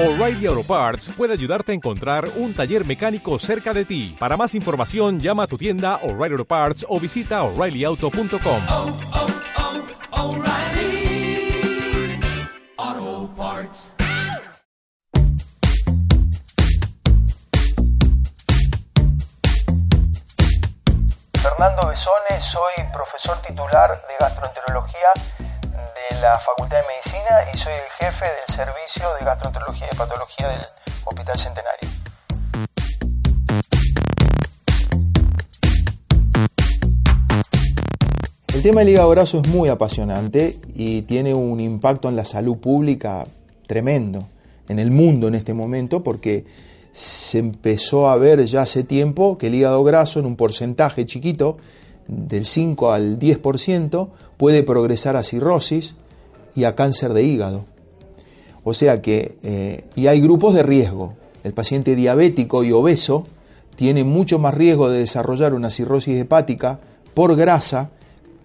O'Reilly Auto Parts puede ayudarte a encontrar un taller mecánico cerca de ti. Para más información, llama a tu tienda O'Reilly Auto Parts o visita oreillyauto.com. oh, oh, O'Reilly Auto Parts. Fernando Besone, soy profesor titular de gastroenterología la Facultad de Medicina y soy el jefe del servicio de gastroenterología y patología del Hospital Centenario. El tema del hígado graso es muy apasionante y tiene un impacto en la salud pública tremendo en el mundo en este momento porque se empezó a ver ya hace tiempo que el hígado graso en un porcentaje chiquito del 5 al 10% puede progresar a cirrosis y a cáncer de hígado. O sea que, eh, y hay grupos de riesgo. El paciente diabético y obeso tiene mucho más riesgo de desarrollar una cirrosis hepática por grasa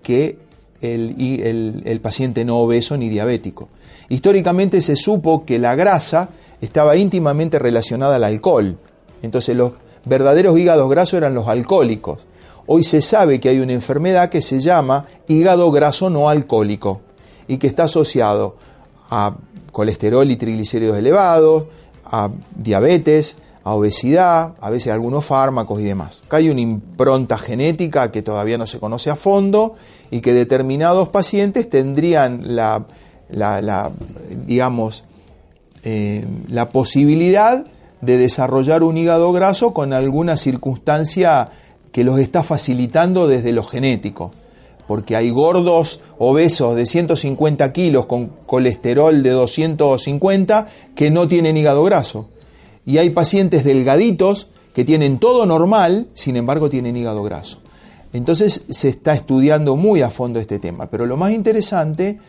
que el, el, el paciente no obeso ni diabético. Históricamente se supo que la grasa estaba íntimamente relacionada al alcohol. Entonces los verdaderos hígados grasos eran los alcohólicos. Hoy se sabe que hay una enfermedad que se llama hígado graso no alcohólico y que está asociado a colesterol y triglicéridos elevados, a diabetes, a obesidad, a veces algunos fármacos y demás. Acá hay una impronta genética que todavía no se conoce a fondo y que determinados pacientes tendrían la, la, la digamos, eh, la posibilidad de desarrollar un hígado graso con alguna circunstancia que los está facilitando desde lo genético. Porque hay gordos obesos de 150 kilos con colesterol de 250 que no tienen hígado graso. Y hay pacientes delgaditos que tienen todo normal, sin embargo tienen hígado graso. Entonces se está estudiando muy a fondo este tema. Pero lo más interesante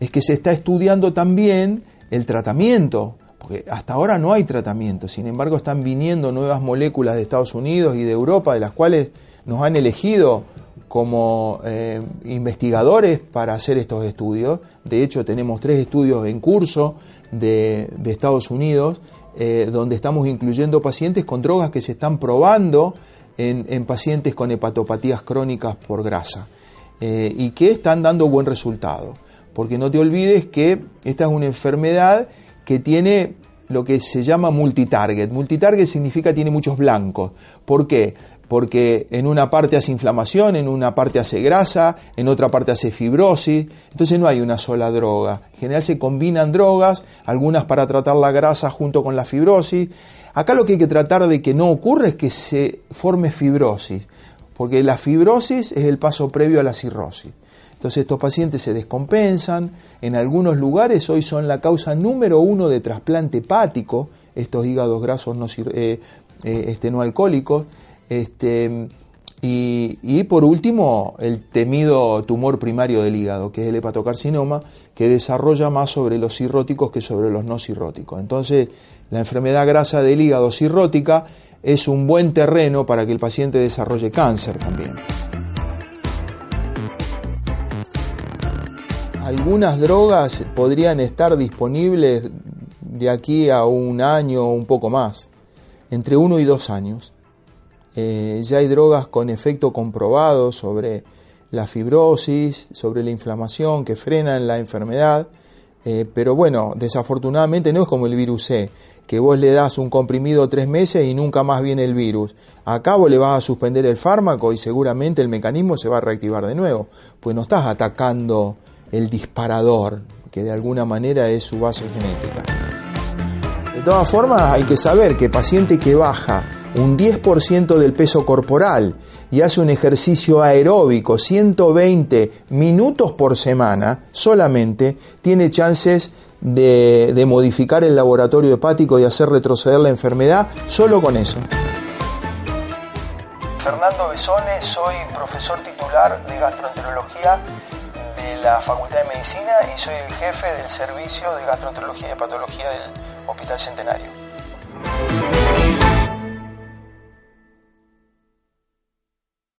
es que se está estudiando también el tratamiento, porque hasta ahora no hay tratamiento, sin embargo están viniendo nuevas moléculas de Estados Unidos y de Europa, de las cuales nos han elegido como eh, investigadores para hacer estos estudios. De hecho, tenemos tres estudios en curso de, Estados Unidos, eh, donde estamos incluyendo pacientes con drogas que se están probando en, en pacientes con hepatopatías crónicas por grasa eh, y que están dando buen resultado porque no te olvides que esta es una enfermedad que tiene lo que se llama multitarget. Multitarget significa tiene muchos blancos. ¿Por qué? Porque en una parte hace inflamación, en una parte hace grasa, en otra parte hace fibrosis. Entonces no hay una sola droga. En general se combinan drogas, algunas para tratar la grasa junto con la fibrosis. Acá lo que hay que tratar de que no ocurra es que se forme fibrosis, porque la fibrosis es el paso previo a la cirrosis. Entonces estos pacientes se descompensan, en algunos lugares hoy son la causa número uno de trasplante hepático, estos hígados grasos no, eh, eh, este, no alcohólicos, este, y, y, por último el temido tumor primario del hígado, que es el hepatocarcinoma, que desarrolla más sobre los cirróticos que sobre los no cirróticos. Entonces la enfermedad grasa del hígado cirrótica es un buen terreno para que el paciente desarrolle cáncer también. Algunas drogas podrían estar disponibles de aquí a un año o un poco más, entre uno y dos años. Eh, ya hay drogas con efecto comprobado sobre la fibrosis, sobre la inflamación que frenan la enfermedad, eh, pero bueno, desafortunadamente no es como el virus C, que vos le das un comprimido tres meses y nunca más viene el virus. Acá vos le vas a suspender el fármaco y seguramente el mecanismo se va a reactivar de nuevo, pues no estás atacando el disparador, que de alguna manera es su base genética. De todas formas, hay que saber que paciente que baja un 10% del peso corporal y hace un ejercicio aeróbico 120 minutos por semana solamente, tiene chances de, modificar el laboratorio hepático y hacer retroceder la enfermedad solo con eso. Fernando Besone, soy profesor titular de gastroenterología la Facultad de Medicina y soy el jefe del servicio de gastroenterología y patología del Hospital Centenario.